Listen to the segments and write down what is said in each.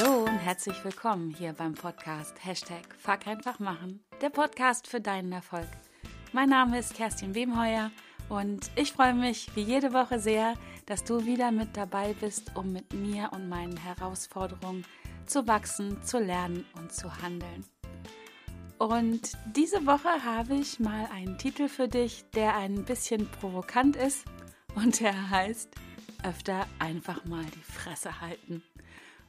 Hallo und herzlich willkommen hier beim Podcast Hashtag Fuck einfach machen, der Podcast für deinen Erfolg. Mein Name ist Kerstin Wemheuer und ich freue mich wie jede Woche sehr, dass du wieder mit dabei bist, um mit mir und meinen Herausforderungen zu wachsen, zu lernen und zu handeln. Und diese Woche habe ich mal einen Titel für dich, der ein bisschen provokant ist und der heißt öfter einfach mal die Fresse halten.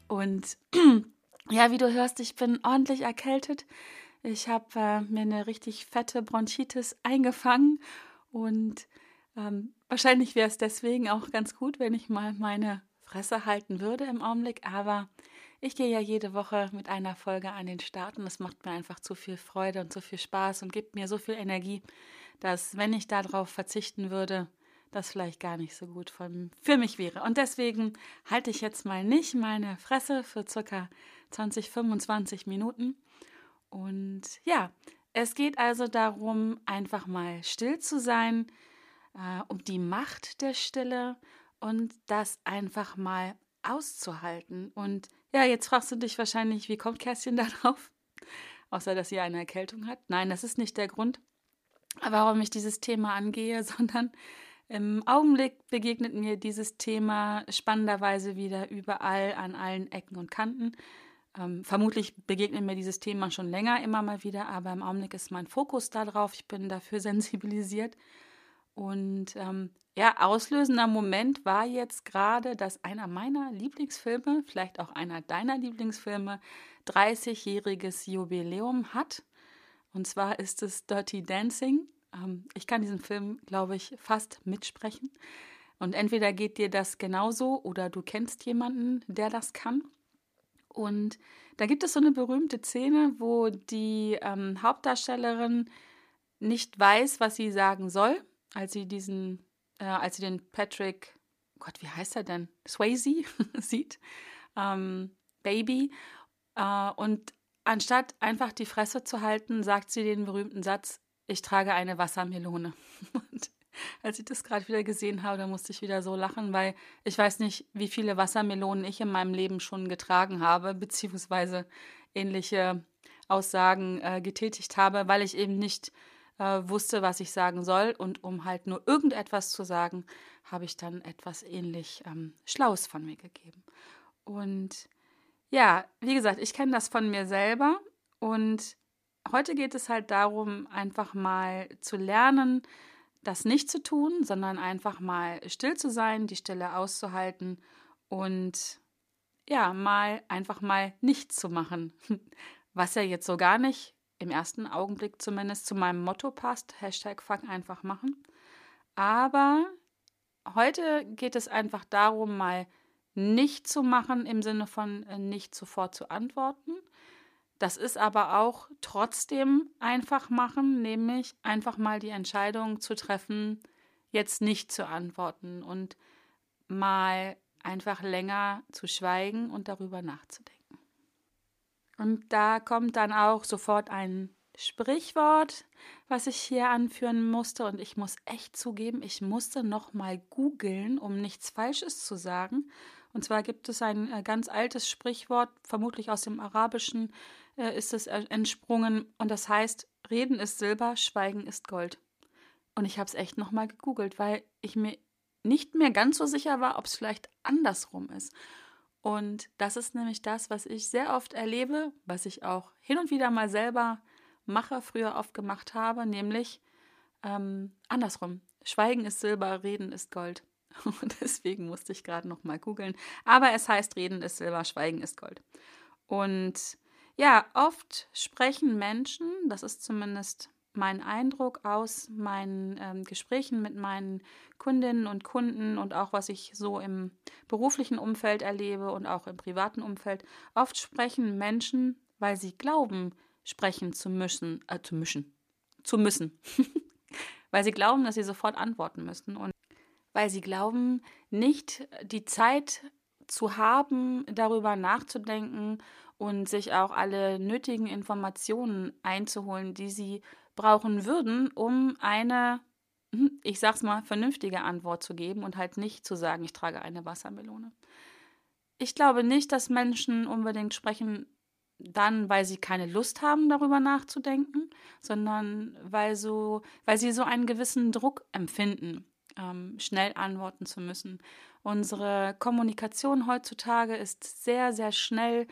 Und ja, wie du hörst, ich bin ordentlich erkältet. Ich habe äh, mir eine richtig fette Bronchitis eingefangen und ähm, wahrscheinlich wäre es deswegen auch ganz gut, wenn ich mal meine Fresse halten würde im Augenblick. Aber ich gehe ja jede Woche mit einer Folge an den Start und es macht mir einfach zu viel Freude und zu viel Spaß und gibt mir so viel Energie, dass wenn ich darauf verzichten würde, das vielleicht gar nicht so gut von, für mich wäre. Und deswegen halte ich jetzt mal nicht meine Fresse für circa 20, 25 Minuten. Und ja, es geht also darum, einfach mal still zu sein, äh, um die Macht der Stille und das einfach mal auszuhalten. Und ja, jetzt fragst du dich wahrscheinlich, wie kommt Kerstin darauf? Außer, dass sie eine Erkältung hat. Nein, das ist nicht der Grund, warum ich dieses Thema angehe, sondern im Augenblick begegnet mir dieses Thema spannenderweise wieder überall an allen Ecken und Kanten. Ähm, vermutlich begegnet mir dieses Thema schon länger immer mal wieder, aber im Augenblick ist mein Fokus darauf. Ich bin dafür sensibilisiert. Und ähm, ja, auslösender Moment war jetzt gerade, dass einer meiner Lieblingsfilme, vielleicht auch einer deiner Lieblingsfilme, 30-jähriges Jubiläum hat. Und zwar ist es Dirty Dancing. Ähm, ich kann diesen Film, glaube ich, fast mitsprechen. Und entweder geht dir das genauso oder du kennst jemanden, der das kann. Und da gibt es so eine berühmte Szene, wo die ähm, Hauptdarstellerin nicht weiß, was sie sagen soll, als sie diesen, äh, als sie den Patrick, Gott, wie heißt er denn? Swayze sieht, ähm, Baby. Äh, und anstatt einfach die Fresse zu halten, sagt sie den berühmten Satz, ich trage eine Wassermelone. Und als ich das gerade wieder gesehen habe, da musste ich wieder so lachen, weil ich weiß nicht, wie viele Wassermelonen ich in meinem Leben schon getragen habe, beziehungsweise ähnliche Aussagen äh, getätigt habe, weil ich eben nicht äh, wusste, was ich sagen soll. Und um halt nur irgendetwas zu sagen, habe ich dann etwas ähnlich ähm, Schlaues von mir gegeben. Und ja, wie gesagt, ich kenne das von mir selber und heute geht es halt darum, einfach mal zu lernen, das nicht zu tun, sondern einfach mal still zu sein, die Stille auszuhalten und ja, mal einfach mal nichts zu machen. Was ja jetzt so gar nicht, im ersten Augenblick zumindest, zu meinem Motto passt. Hashtag Fuck einfach machen. Aber heute geht es einfach darum, mal nicht zu machen im Sinne von äh, nicht sofort zu antworten, das ist aber auch trotzdem einfach machen, nämlich einfach mal die Entscheidung zu treffen, jetzt nicht zu antworten und mal einfach länger zu schweigen und darüber nachzudenken. Und da kommt dann auch sofort ein Sprichwort, was ich hier anführen musste und ich muss echt zugeben, ich musste noch mal googeln, um nichts falsches zu sagen. Und zwar gibt es ein äh, ganz altes Sprichwort, vermutlich aus dem Arabischen, äh, ist es entsprungen und das heißt, Reden ist Silber, Schweigen ist Gold. Und ich habe es echt nochmal gegoogelt, weil ich mir nicht mehr ganz so sicher war, ob es vielleicht andersrum ist. Und das ist nämlich das, was ich sehr oft erlebe, was ich auch hin und wieder mal selber mache, früher oft gemacht habe, nämlich ähm, andersrum. Schweigen ist Silber, Reden ist Gold. Und deswegen musste ich gerade noch mal googeln. Aber es heißt, Reden ist Silber, Schweigen ist Gold. Und ja, oft sprechen Menschen, das ist zumindest mein Eindruck aus meinen ähm, Gesprächen mit meinen Kundinnen und Kunden und auch was ich so im beruflichen Umfeld erlebe und auch im privaten Umfeld. Oft sprechen Menschen, weil sie glauben, sprechen zu müssen, äh, zu mischen, zu müssen, weil sie glauben, dass sie sofort antworten müssen und weil sie glauben, nicht die Zeit zu haben, darüber nachzudenken und sich auch alle nötigen Informationen einzuholen, die sie brauchen würden, um eine, hm, ich sag's mal, vernünftige Antwort zu geben und halt nicht zu sagen, ich trage eine Wassermelone. ich glaube nicht, dass Menschen unbedingt sprechen dann, weil sie keine Lust haben, darüber nachzudenken, sondern weil, so, weil sie so einen gewissen Druck empfinden, ähm, schnell antworten zu müssen. Unsere Kommunikation heutzutage ist sehr, sehr schnell,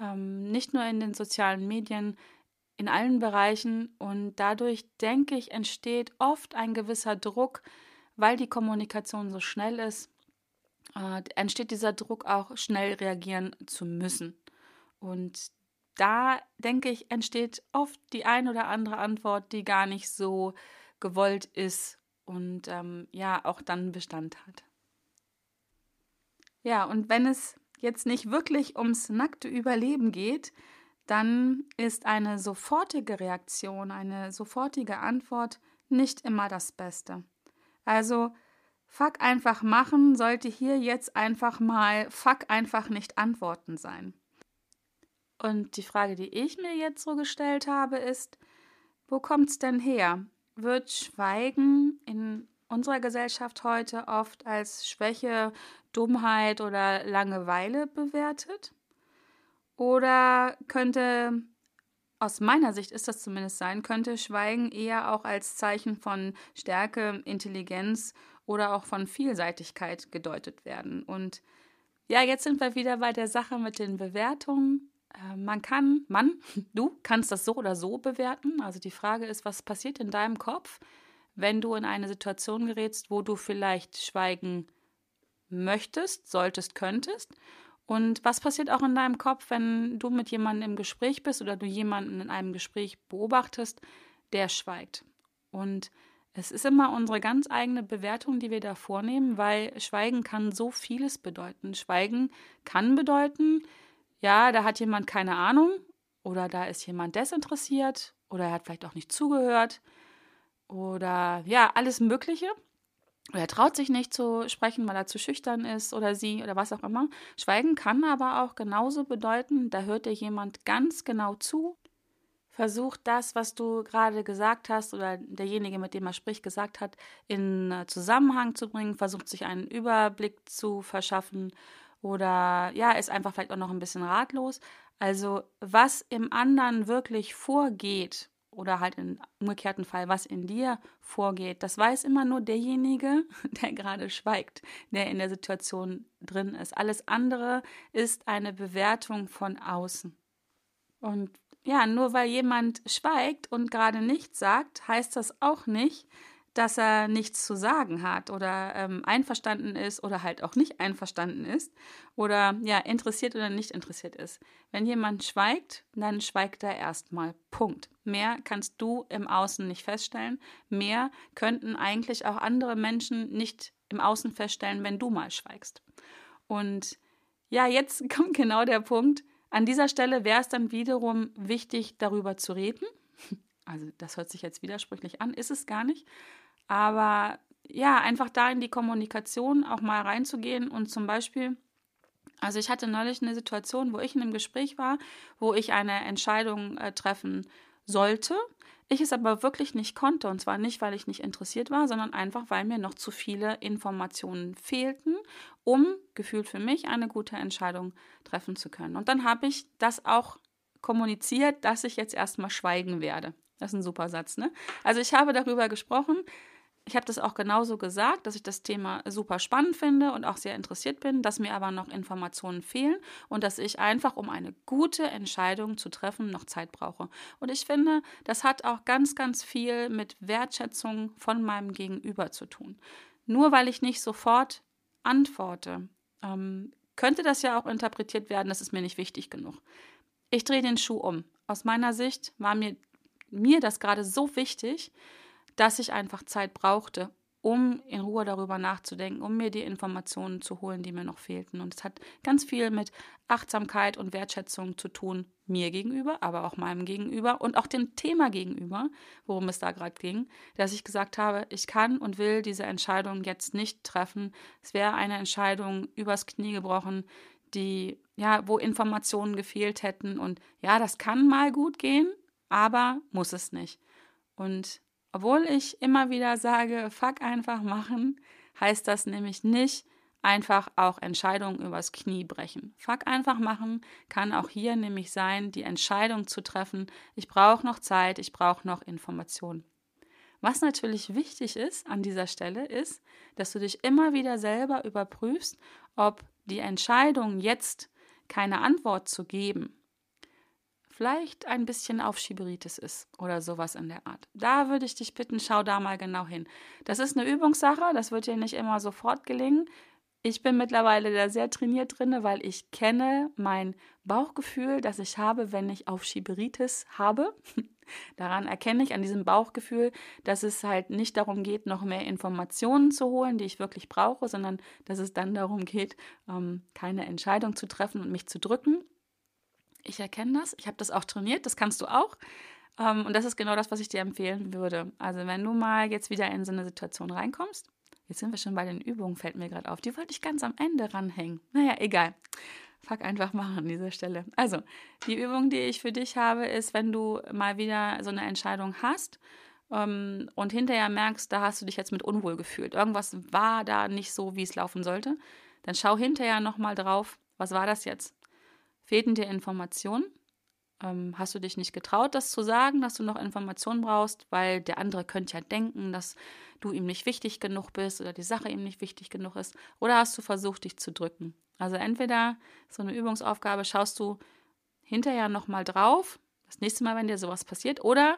ähm, nicht nur in den sozialen Medien, in allen Bereichen. Und dadurch, denke ich, entsteht oft ein gewisser Druck, weil die Kommunikation so schnell ist, äh, entsteht dieser Druck auch schnell reagieren zu müssen. Und da, denke ich, entsteht oft die ein oder andere Antwort, die gar nicht so gewollt ist und ähm, ja auch dann Bestand hat. Ja, und wenn es jetzt nicht wirklich ums nackte Überleben geht, dann ist eine sofortige Reaktion, eine sofortige Antwort nicht immer das Beste. Also Fuck einfach machen sollte hier jetzt einfach mal Fuck einfach nicht antworten sein. Und die Frage, die ich mir jetzt so gestellt habe, ist, wo kommt's denn her? Wird Schweigen in unserer Gesellschaft heute oft als Schwäche, Dummheit oder Langeweile bewertet? Oder könnte, aus meiner Sicht ist das zumindest sein, könnte Schweigen eher auch als Zeichen von Stärke, Intelligenz oder auch von Vielseitigkeit gedeutet werden? Und ja, jetzt sind wir wieder bei der Sache mit den Bewertungen. Äh, man kann, Mann, du kannst das so oder so bewerten. Also die Frage ist, was passiert in deinem Kopf, wenn du in eine Situation gerätst, wo du vielleicht schweigen möchtest, solltest, könntest. Und was passiert auch in deinem Kopf, wenn du mit jemandem im Gespräch bist oder du jemanden in einem Gespräch beobachtest, der schweigt? Und es ist immer unsere ganz eigene Bewertung, die wir da vornehmen, weil Schweigen kann so vieles bedeuten. Schweigen kann bedeuten, ja, da hat jemand keine Ahnung oder da ist jemand desinteressiert oder er hat vielleicht auch nicht zugehört oder ja, alles Mögliche. Oder er traut sich nicht zu sprechen, weil er zu schüchtern ist oder sie oder was auch immer. Schweigen kann aber auch genauso bedeuten, da hört dir jemand ganz genau zu, versucht das, was du gerade gesagt hast oder derjenige, mit dem er spricht, gesagt hat, in Zusammenhang zu bringen, versucht sich einen Überblick zu verschaffen oder ja, ist einfach vielleicht auch noch ein bisschen ratlos. Also was im anderen wirklich vorgeht oder halt im umgekehrten Fall, was in dir vorgeht, das weiß immer nur derjenige, der gerade schweigt, der in der Situation drin ist. Alles andere ist eine Bewertung von außen. Und ja, nur weil jemand schweigt und gerade nichts sagt, heißt das auch nicht, dass er nichts zu sagen hat oder ähm, einverstanden ist oder halt auch nicht einverstanden ist oder ja, interessiert oder nicht interessiert ist. Wenn jemand schweigt, dann schweigt er erstmal. Punkt. Mehr kannst du im Außen nicht feststellen. Mehr könnten eigentlich auch andere Menschen nicht im Außen feststellen, wenn du mal schweigst. Und ja, jetzt kommt genau der Punkt. An dieser Stelle wäre es dann wiederum wichtig, darüber zu reden. Also das hört sich jetzt widersprüchlich an, ist es gar nicht. Aber ja, einfach da in die Kommunikation auch mal reinzugehen und zum Beispiel, also ich hatte neulich eine Situation, wo ich in einem Gespräch war, wo ich eine Entscheidung äh, treffen sollte, ich es aber wirklich nicht konnte. Und zwar nicht, weil ich nicht interessiert war, sondern einfach, weil mir noch zu viele Informationen fehlten, um gefühlt für mich eine gute Entscheidung treffen zu können. Und dann habe ich das auch kommuniziert, dass ich jetzt erstmal schweigen werde. Das ist ein super Satz, ne? Also ich habe darüber gesprochen, ich habe das auch genauso gesagt, dass ich das Thema super spannend finde und auch sehr interessiert bin, dass mir aber noch Informationen fehlen und dass ich einfach, um eine gute Entscheidung zu treffen, noch Zeit brauche. Und ich finde, das hat auch ganz, ganz viel mit Wertschätzung von meinem Gegenüber zu tun. Nur weil ich nicht sofort antworte, ähm, könnte das ja auch interpretiert werden, das ist mir nicht wichtig genug. Ich drehe den Schuh um. Aus meiner Sicht war mir, mir das gerade so wichtig, dass ich einfach Zeit brauchte, um in Ruhe darüber nachzudenken, um mir die Informationen zu holen, die mir noch fehlten. Und es hat ganz viel mit Achtsamkeit und Wertschätzung zu tun, mir gegenüber, aber auch meinem gegenüber und auch dem Thema gegenüber, worum es da gerade ging, dass ich gesagt habe, ich kann und will diese Entscheidung jetzt nicht treffen. Es wäre eine Entscheidung übers Knie gebrochen, die, ja, wo Informationen gefehlt hätten. Und ja, das kann mal gut gehen, aber muss es nicht. Und obwohl ich immer wieder sage, fuck einfach machen, heißt das nämlich nicht einfach auch Entscheidungen übers Knie brechen. Fuck einfach machen kann auch hier nämlich sein, die Entscheidung zu treffen, ich brauche noch Zeit, ich brauche noch Informationen. Was natürlich wichtig ist an dieser Stelle ist, dass du dich immer wieder selber überprüfst, ob die Entscheidung jetzt keine Antwort zu geben vielleicht ein bisschen auf Schieberitis ist oder sowas in der Art. Da würde ich dich bitten, schau da mal genau hin. Das ist eine Übungssache, das wird dir nicht immer sofort gelingen. Ich bin mittlerweile da sehr trainiert drin, weil ich kenne mein Bauchgefühl, das ich habe, wenn ich auf Schieberitis habe. Daran erkenne ich an diesem Bauchgefühl, dass es halt nicht darum geht, noch mehr Informationen zu holen, die ich wirklich brauche, sondern dass es dann darum geht, ähm, keine Entscheidung zu treffen und mich zu drücken. Ich erkenne das. Ich habe das auch trainiert. Das kannst du auch. Ähm, und das ist genau das, was ich dir empfehlen würde. Also, wenn du mal jetzt wieder in so eine Situation reinkommst, jetzt sind wir schon bei den Übungen, fällt mir gerade auf. Die wollte ich ganz am Ende ranhängen. Naja, egal. Fuck einfach machen an dieser Stelle. Also, die Übung, die ich für dich habe, ist, wenn du mal wieder so eine Entscheidung hast ähm, und hinterher merkst, da hast du dich jetzt mit unwohl gefühlt. Irgendwas war da nicht so, wie es laufen sollte. Dann schau hinterher nochmal drauf, was war das jetzt? Fehlten dir Informationen? Ähm, hast du dich nicht getraut, das zu sagen, dass du noch Informationen brauchst, weil der andere könnte ja denken, dass du ihm nicht wichtig genug bist oder die Sache ihm nicht wichtig genug ist? Oder hast du versucht, dich zu drücken? Also entweder so eine Übungsaufgabe schaust du hinterher nochmal drauf, das nächste Mal, wenn dir sowas passiert, oder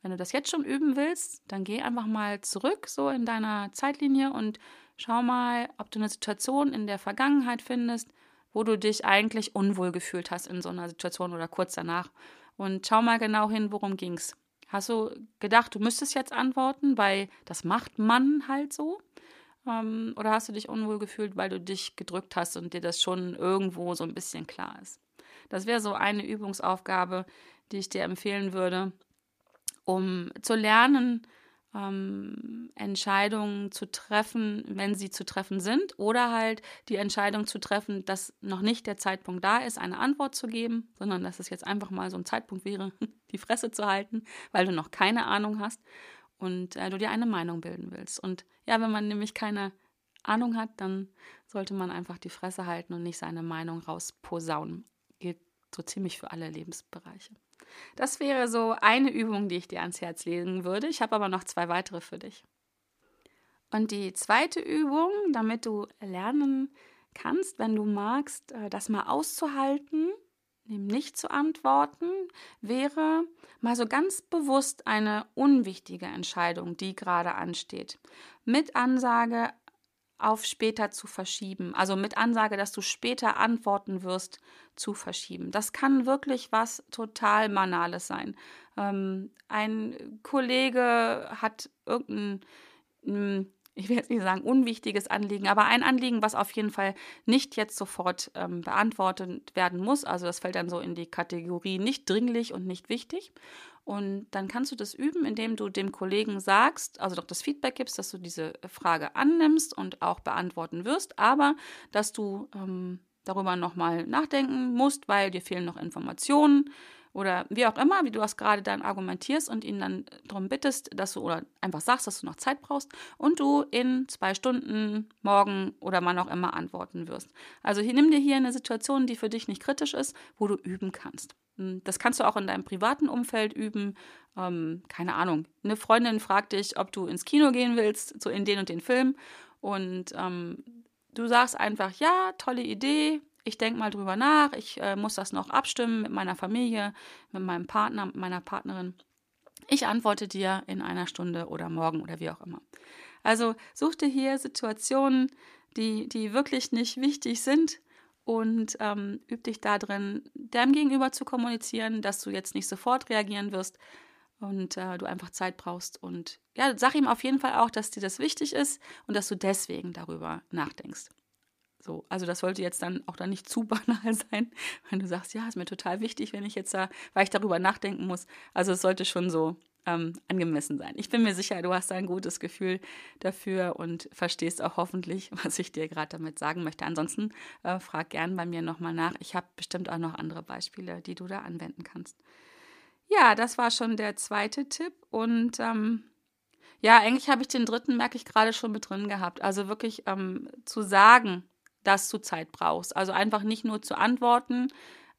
wenn du das jetzt schon üben willst, dann geh einfach mal zurück so in deiner Zeitlinie und schau mal, ob du eine Situation in der Vergangenheit findest, wo du dich eigentlich unwohl gefühlt hast in so einer Situation oder kurz danach. Und schau mal genau hin, worum ging's. Hast du gedacht, du müsstest jetzt antworten, weil das macht man halt so? Ähm, oder hast du dich unwohl gefühlt, weil du dich gedrückt hast und dir das schon irgendwo so ein bisschen klar ist? Das wäre so eine Übungsaufgabe, die ich dir empfehlen würde, um zu lernen, ähm, Entscheidungen zu treffen, wenn sie zu treffen sind, oder halt die Entscheidung zu treffen, dass noch nicht der Zeitpunkt da ist, eine Antwort zu geben, sondern dass es jetzt einfach mal so ein Zeitpunkt wäre, die Fresse zu halten, weil du noch keine Ahnung hast und äh, du dir eine Meinung bilden willst. Und ja, wenn man nämlich keine Ahnung hat, dann sollte man einfach die Fresse halten und nicht seine Meinung rausposaunen. Gilt so ziemlich für alle Lebensbereiche. Das wäre so eine Übung, die ich dir ans Herz legen würde. Ich habe aber noch zwei weitere für dich. Und die zweite Übung, damit du lernen kannst, wenn du magst, äh, das mal auszuhalten, dem nicht zu antworten, wäre mal so ganz bewusst eine unwichtige Entscheidung, die gerade ansteht. Mit Ansage auf später zu verschieben. Also mit Ansage, dass du später antworten wirst, zu verschieben. Das kann wirklich was total Banales sein. Ähm, ein Kollege hat irgendein, hm, ich will jetzt nicht sagen unwichtiges Anliegen, aber ein Anliegen, was auf jeden Fall nicht jetzt sofort ähm, beantwortet werden muss. Also das fällt dann so in die Kategorie nicht dringlich und nicht wichtig. Und dann kannst du das üben, indem du dem Kollegen sagst, also doch das Feedback gibst, dass du diese Frage annimmst und auch beantworten wirst, aber dass du ähm, darüber nochmal nachdenken musst, weil dir fehlen noch Informationen oder wie auch immer, wie du das gerade dann argumentierst und ihn dann darum bittest, dass du oder einfach sagst, dass du noch Zeit brauchst und du in zwei Stunden, morgen oder wann auch immer antworten wirst. Also hier, nimm dir hier eine Situation, die für dich nicht kritisch ist, wo du üben kannst. Hm, das kannst du auch in deinem privaten Umfeld üben. Ähm, keine Ahnung. Eine Freundin fragt dich, ob du ins Kino gehen willst, so in den und den Film. Und ähm, du sagst einfach, ja, tolle Idee, ich denke mal drüber nach, ich äh, muss das noch abstimmen mit meiner Familie, mit meinem Partner, mit meiner Partnerin. Ich antworte dir in einer Stunde oder morgen oder wie auch immer. Also such dir hier Situationen, die, die wirklich nicht wichtig sind und ähm, üb dich da drin, deinem Gegenüber zu kommunizieren, dass du jetzt nicht sofort reagieren wirst und äh, du einfach Zeit brauchst. Und ja, sag ihm auf jeden Fall auch, dass dir das wichtig ist und dass du deswegen darüber nachdenkst. So, also das sollte jetzt dann auch dann nicht zu banal sein, wenn du sagst, ja, ist mir total wichtig, wenn ich jetzt da, weil ich darüber nachdenken muss. Also es sollte schon so ähm, angemessen sein. Ich bin mir sicher, du hast ein gutes Gefühl dafür und verstehst auch hoffentlich, was ich dir gerade damit sagen möchte. Ansonsten äh, frag gern bei mir nochmal nach. Ich habe bestimmt auch noch andere Beispiele, die du da anwenden kannst. Ja, das war schon der zweite Tipp und ähm, Ja, eigentlich habe ich den dritten, merke ich gerade schon mit drin gehabt. Also wirklich ähm, zu sagen, dass du Zeit brauchst. Also einfach nicht nur zu antworten,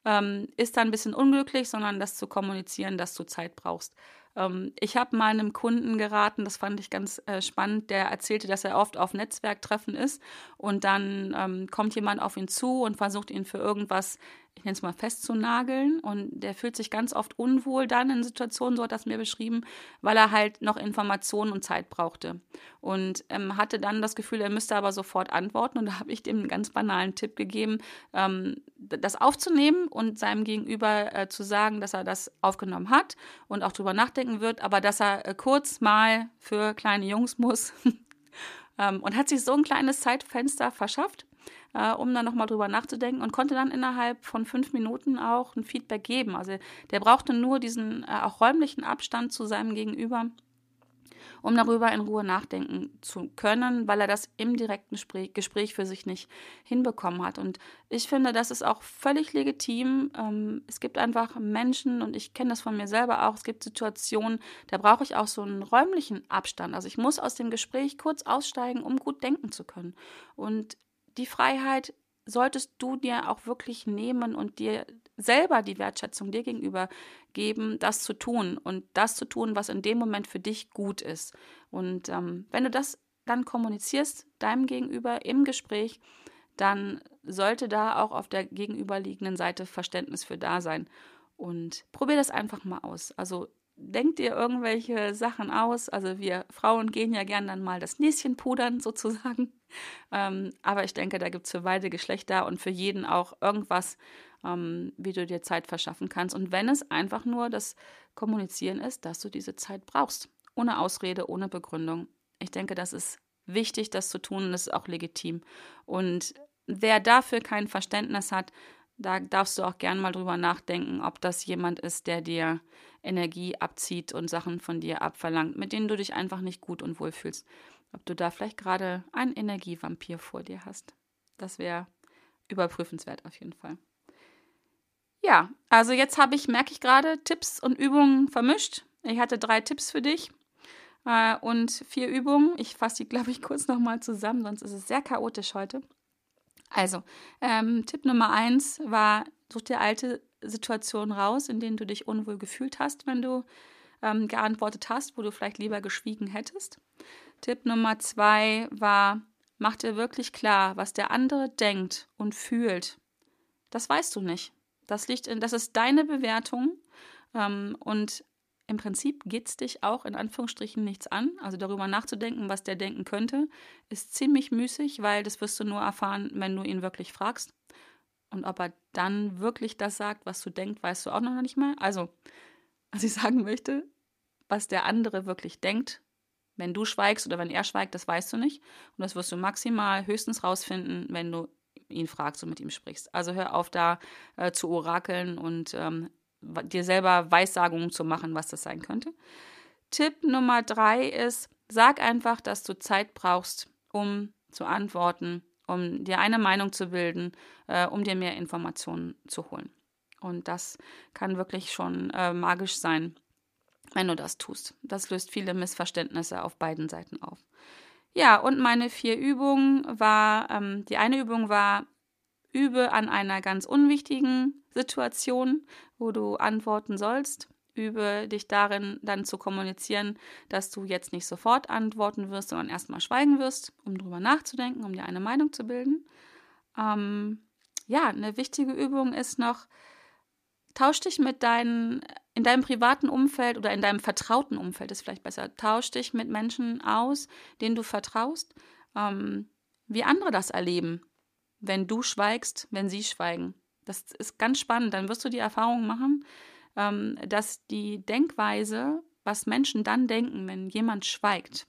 ähm, ist dann ein bisschen unglücklich, sondern das zu kommunizieren, dass du Zeit brauchst. Ähm, ich habe mal einem Kunden geraten, das fand ich ganz äh, spannend, der erzählte, dass er oft auf Netzwerktreffen ist und dann ähm, kommt jemand auf ihn zu und versucht ihn für irgendwas ich nenne es mal festzunageln. Und der fühlt sich ganz oft unwohl dann in Situationen, so hat das mir beschrieben, weil er halt noch Informationen und Zeit brauchte. Und ähm, hatte dann das Gefühl, er müsste aber sofort antworten. Und da habe ich dem einen ganz banalen Tipp gegeben, ähm, das aufzunehmen und seinem Gegenüber äh, zu sagen, dass er das aufgenommen hat und auch drüber nachdenken wird, aber dass er äh, kurz mal für kleine Jungs muss. Ähm, und hat sich so ein kleines Zeitfenster verschafft äh, um dann nochmal drüber nachzudenken und konnte dann innerhalb von fünf Minuten auch ein Feedback geben. Also der brauchte nur diesen äh, auch räumlichen Abstand zu seinem Gegenüber, um darüber in Ruhe nachdenken zu können, weil er das im direkten Gespräch für sich nicht hinbekommen hat. Und ich finde, das ist auch völlig legitim. Ähm, es gibt einfach Menschen, und ich kenne das von mir selber auch, es gibt Situationen, da brauche ich auch so einen räumlichen Abstand. Also ich muss aus dem Gespräch kurz aussteigen, um gut denken zu können. Und die Freiheit solltest du dir auch wirklich nehmen und dir selber die Wertschätzung dir gegenüber geben, das zu tun und das zu tun, was in dem Moment für dich gut ist. Und ähm, wenn du das dann kommunizierst, deinem Gegenüber im Gespräch, dann sollte da auch auf der gegenüberliegenden Seite Verständnis für da sein. Und probier das einfach mal aus. Also denkt ihr irgendwelche Sachen aus. Also wir Frauen gehen ja gern dann mal das Näschen pudern sozusagen. Ähm, aber ich denke, da gibt es für beide Geschlechter und für jeden auch irgendwas, ähm, wie du dir Zeit verschaffen kannst. Und wenn es einfach nur das Kommunizieren ist, dass du diese Zeit brauchst. Ohne Ausrede, ohne Begründung. Ich denke, das ist wichtig, das zu tun und das ist auch legitim. Und wer dafür kein Verständnis hat, da darfst du auch gern mal drüber nachdenken, ob das jemand ist, der dir Energie abzieht und Sachen von dir abverlangt, mit denen du dich einfach nicht gut und wohl fühlst. Ob du da vielleicht gerade einen Energievampir vor dir hast. Das wäre überprüfenswert auf jeden Fall. Ja, also jetzt habe ich, merke ich gerade, Tipps und Übungen vermischt. Ich hatte drei Tipps für dich äh, und vier Übungen. Ich fasse die, glaube ich, kurz nochmal zusammen, sonst ist es sehr chaotisch heute. Also, ähm, Tipp Nummer eins war, such dir alte Situationen raus, in denen du dich unwohl gefühlt hast, wenn du ähm, geantwortet hast, wo du vielleicht lieber geschwiegen hättest. Tipp Nummer zwei war, mach dir wirklich klar, was der andere denkt und fühlt. Das weißt du nicht. Das liegt in, das ist deine Bewertung ähm, und im Prinzip geht es dich auch in Anführungsstrichen nichts an. Also darüber nachzudenken, was der denken könnte, ist ziemlich müßig, weil das wirst du nur erfahren, wenn du ihn wirklich fragst. Und ob er dann wirklich das sagt, was du denkst, weißt du auch noch nicht mal. Also, was ich sagen möchte, was der andere wirklich denkt, wenn du schweigst oder wenn er schweigt, das weißt du nicht. Und das wirst du maximal höchstens rausfinden, wenn du ihn fragst und mit ihm sprichst. Also hör auf da äh, zu orakeln und ähm, dir selber Weissagungen zu machen, was das sein könnte. Tipp Nummer drei ist, sag einfach, dass du Zeit brauchst, um zu antworten um dir eine Meinung zu bilden, äh, um dir mehr Informationen zu holen. Und das kann wirklich schon äh, magisch sein, wenn du das tust. Das löst viele Missverständnisse auf beiden Seiten auf. Ja, und meine vier Übungen war, ähm, die eine Übung war, übe an einer ganz unwichtigen Situation, wo du antworten sollst. Übe dich darin, dann zu kommunizieren, dass du jetzt nicht sofort antworten wirst, sondern erstmal schweigen wirst, um drüber nachzudenken, um dir eine Meinung zu bilden. Ähm, ja, eine wichtige Übung ist noch, tausch dich mit deinen, in deinem privaten Umfeld oder in deinem vertrauten Umfeld ist vielleicht besser, tausch dich mit Menschen aus, denen du vertraust, ähm, wie andere das erleben, wenn du schweigst, wenn sie schweigen. Das ist ganz spannend. Dann wirst du die Erfahrung machen, ähm, dass die Denkweise, was Menschen dann denken, wenn jemand schweigt,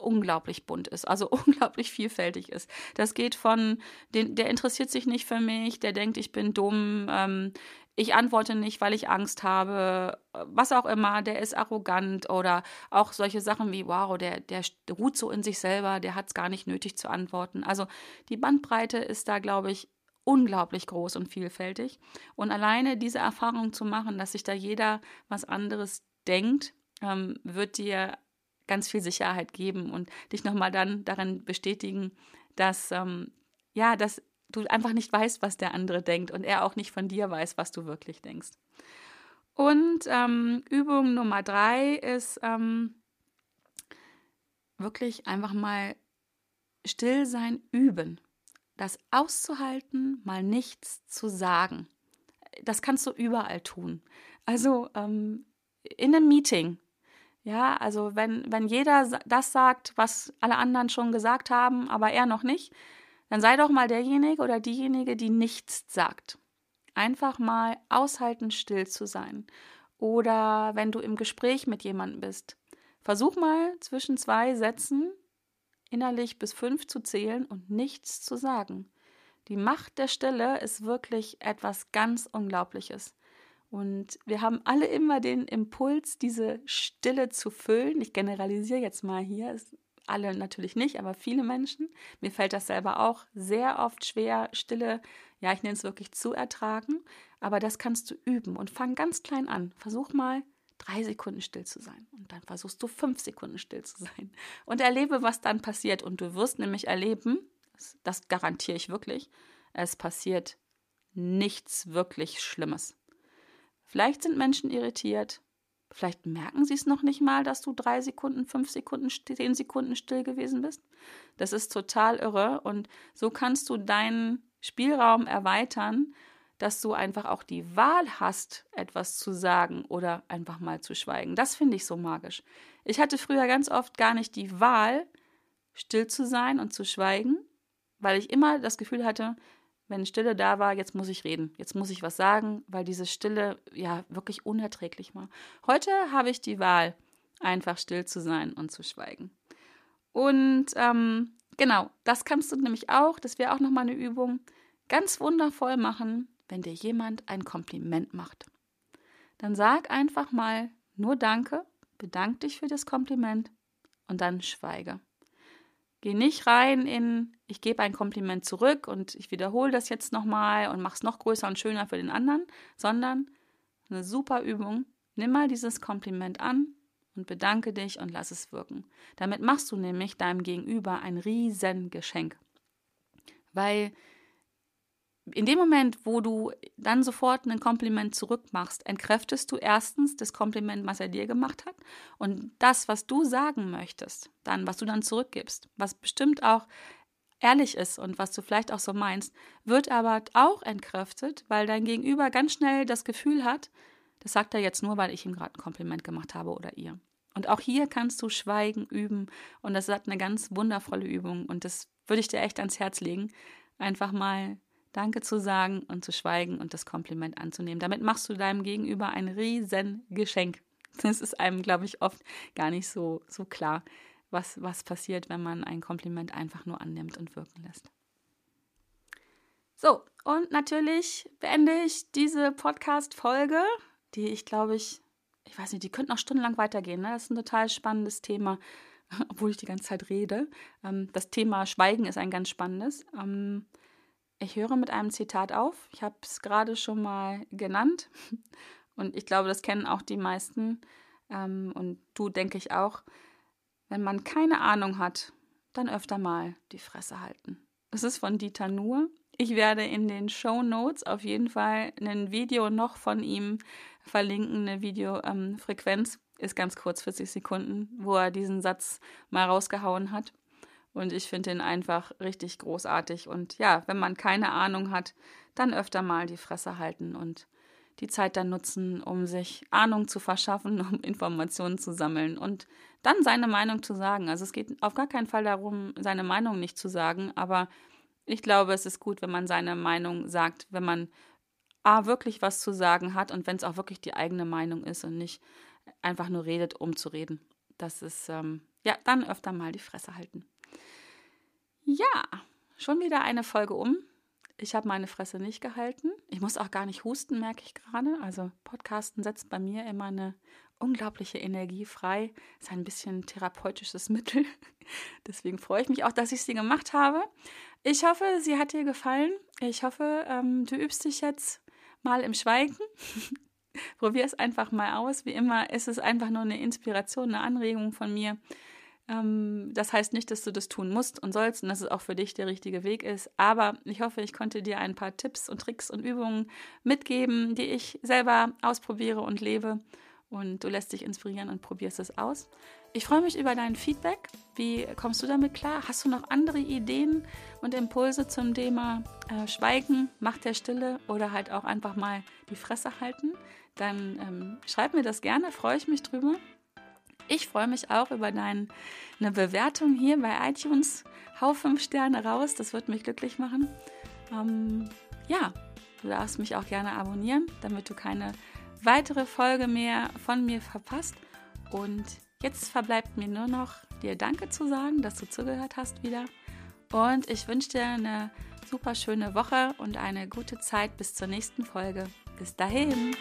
unglaublich bunt ist, also unglaublich vielfältig ist. Das geht von, den, der interessiert sich nicht für mich, der denkt, ich bin dumm, ähm, ich antworte nicht, weil ich Angst habe, was auch immer, der ist arrogant oder auch solche Sachen wie, wow, der, der ruht so in sich selber, der hat es gar nicht nötig zu antworten. Also die Bandbreite ist da, glaube ich, unglaublich groß und vielfältig. Und alleine diese Erfahrung zu machen, dass sich da jeder was anderes denkt, ähm, wird dir ganz viel Sicherheit geben und dich nochmal dann darin bestätigen, dass, ähm, ja, dass du einfach nicht weißt, was der andere denkt und er auch nicht von dir weiß, was du wirklich denkst. Und ähm, Übung Nummer drei ist ähm, wirklich einfach mal still sein üben. Das auszuhalten, mal nichts zu sagen. Das kannst du überall tun. Also ähm, in einem Meeting. Ja, also wenn, wenn jeder das sagt, was alle anderen schon gesagt haben, aber er noch nicht, dann sei doch mal derjenige oder diejenige, die nichts sagt. Einfach mal aushalten, still zu sein. Oder wenn du im Gespräch mit jemandem bist, versuch mal zwischen zwei Sätzen innerlich bis fünf zu zählen und nichts zu sagen. Die Macht der Stille ist wirklich etwas ganz Unglaubliches. Und wir haben alle immer den Impuls, diese Stille zu füllen. Ich generalisiere jetzt mal hier, alle natürlich nicht, aber viele Menschen. Mir fällt das selber auch sehr oft schwer, Stille, ja, ich nenne es wirklich zu ertragen. Aber das kannst du üben und fang ganz klein an. Versuch mal drei Sekunden still zu sein und dann versuchst du fünf Sekunden still zu sein und erlebe, was dann passiert. Und du wirst nämlich erleben, das, garantiere ich wirklich, es passiert nichts wirklich Schlimmes. Vielleicht sind Menschen irritiert. Vielleicht merken sie es noch nicht mal, dass du drei Sekunden, fünf Sekunden, zehn Sekunden still gewesen bist. Das ist total irre. Und so kannst du deinen Spielraum erweitern, dass du einfach auch die Wahl hast, etwas zu sagen oder einfach mal zu schweigen. Das finde ich so magisch. Ich hatte früher ganz oft gar nicht die Wahl, still zu sein und zu schweigen, weil ich immer das Gefühl hatte, wenn Stille da war, jetzt muss ich reden, jetzt muss ich was sagen, weil diese Stille ja wirklich unerträglich war. Heute habe ich die Wahl, einfach still zu sein und zu schweigen. Und ähm, genau, das kannst du nämlich auch, das wäre auch nochmal eine Übung, ganz wundervoll machen, wenn dir jemand ein Kompliment macht. Dann sag einfach mal nur Danke, bedank dich für das Kompliment und dann schweige. Geh nicht rein in, ich gebe ein Kompliment zurück und ich wiederhole das jetzt nochmal und mach's noch größer und schöner für den anderen, sondern eine super Übung. Nimm mal dieses Kompliment an und bedanke dich und lass es wirken. Damit machst du nämlich deinem Gegenüber ein Riesengeschenk. Weil in dem Moment, wo du dann sofort ein Kompliment zurückmachst, entkräftest du erstens das Kompliment, was er dir gemacht hat und das, was du sagen möchtest, dann, was du dann zurückgibst, was bestimmt auch ehrlich ist und was du vielleicht auch so meinst, wird aber auch entkräftet, weil dein Gegenüber ganz schnell das Gefühl hat, das sagt er jetzt nur, weil ich ihm gerade ein Kompliment gemacht habe oder ihr. Und auch hier kannst du Schweigen üben und das ist eine ganz wundervolle Übung und das würde ich dir echt ans Herz legen, einfach mal Danke zu sagen und zu schweigen und das Kompliment anzunehmen. Damit machst du deinem Gegenüber ein riesen Geschenk. Das ist einem, glaube ich, oft gar nicht so, so klar, was, was passiert, wenn man ein Kompliment einfach nur annimmt und wirken lässt. So, und natürlich beende ich diese Podcast-Folge, die ich glaube ich, ich weiß nicht, die könnte noch stundenlang weitergehen. Ne? Das ist ein total spannendes Thema, obwohl ich die ganze Zeit rede. Ähm, das Thema Schweigen ist ein ganz spannendes. Ich höre mit einem Zitat auf. Ich habe es gerade schon mal genannt und ich glaube, das kennen auch die meisten ähm, und du denke ich auch. Wenn man keine Ahnung hat, dann öfter mal die Fresse halten. Das ist von Dieter Nuhr. Ich werde in den Show Notes auf jeden Fall ein Video noch von ihm verlinken, eine Videofrequenz, ähm, ist ganz kurz, 40 Sekunden, wo er diesen Satz mal rausgehauen hat. Und ich finde ihn einfach richtig großartig. Und ja, wenn man keine Ahnung hat, dann öfter mal die Fresse halten und die Zeit dann nutzen, um sich Ahnung zu verschaffen, um Informationen zu sammeln und dann seine Meinung zu sagen. Also es geht auf gar keinen Fall darum, seine Meinung nicht zu sagen, aber ich glaube, es ist gut, wenn man seine Meinung sagt, wenn man A, wirklich was zu sagen hat und wenn es auch wirklich die eigene Meinung ist und nicht einfach nur redet, um zu reden. Das ist, ähm, ja, dann öfter mal die Fresse halten. Ja, schon wieder eine Folge um. Ich habe meine Fresse nicht gehalten. Ich muss auch gar nicht husten, merke ich gerade. Also Podcasten setzt bei mir immer eine unglaubliche Energie frei. Ist ein bisschen therapeutisches Mittel. Deswegen freue ich mich auch, dass ich sie gemacht habe. Ich hoffe, sie hat dir gefallen. Ich hoffe, ähm, du übst dich jetzt mal im Schweigen. probier es einfach mal aus. Wie immer ist es einfach nur eine Inspiration, eine Anregung von mir. Ähm, das heißt nicht, dass du das tun musst und sollst und dass es auch für dich der richtige Weg ist. Aber ich hoffe, ich konnte dir ein paar Tipps und Tricks und Übungen mitgeben, die ich selber ausprobiere und lebe. Und du lässt dich inspirieren und probierst es aus. Ich freue mich über dein Feedback. Wie kommst du damit klar? Hast du noch andere Ideen und Impulse zum Thema äh, Schweigen, Macht der Stille oder halt auch einfach mal die Fresse halten? Dann ähm, schreib mir das gerne, freue ich mich drüber. Ich freue mich auch über deine Bewertung hier bei iTunes. Hau fünf Sterne raus, das wird mich glücklich machen. Ähm, ja, du darfst mich auch gerne abonnieren, damit du keine weitere Folge mehr von mir verpasst. Und Jetzt verbleibt mir nur noch, dir Danke zu sagen, dass du zugehört hast wieder. Und ich wünsche dir eine super schöne Woche und eine gute Zeit bis zur nächsten Folge. Bis dahin.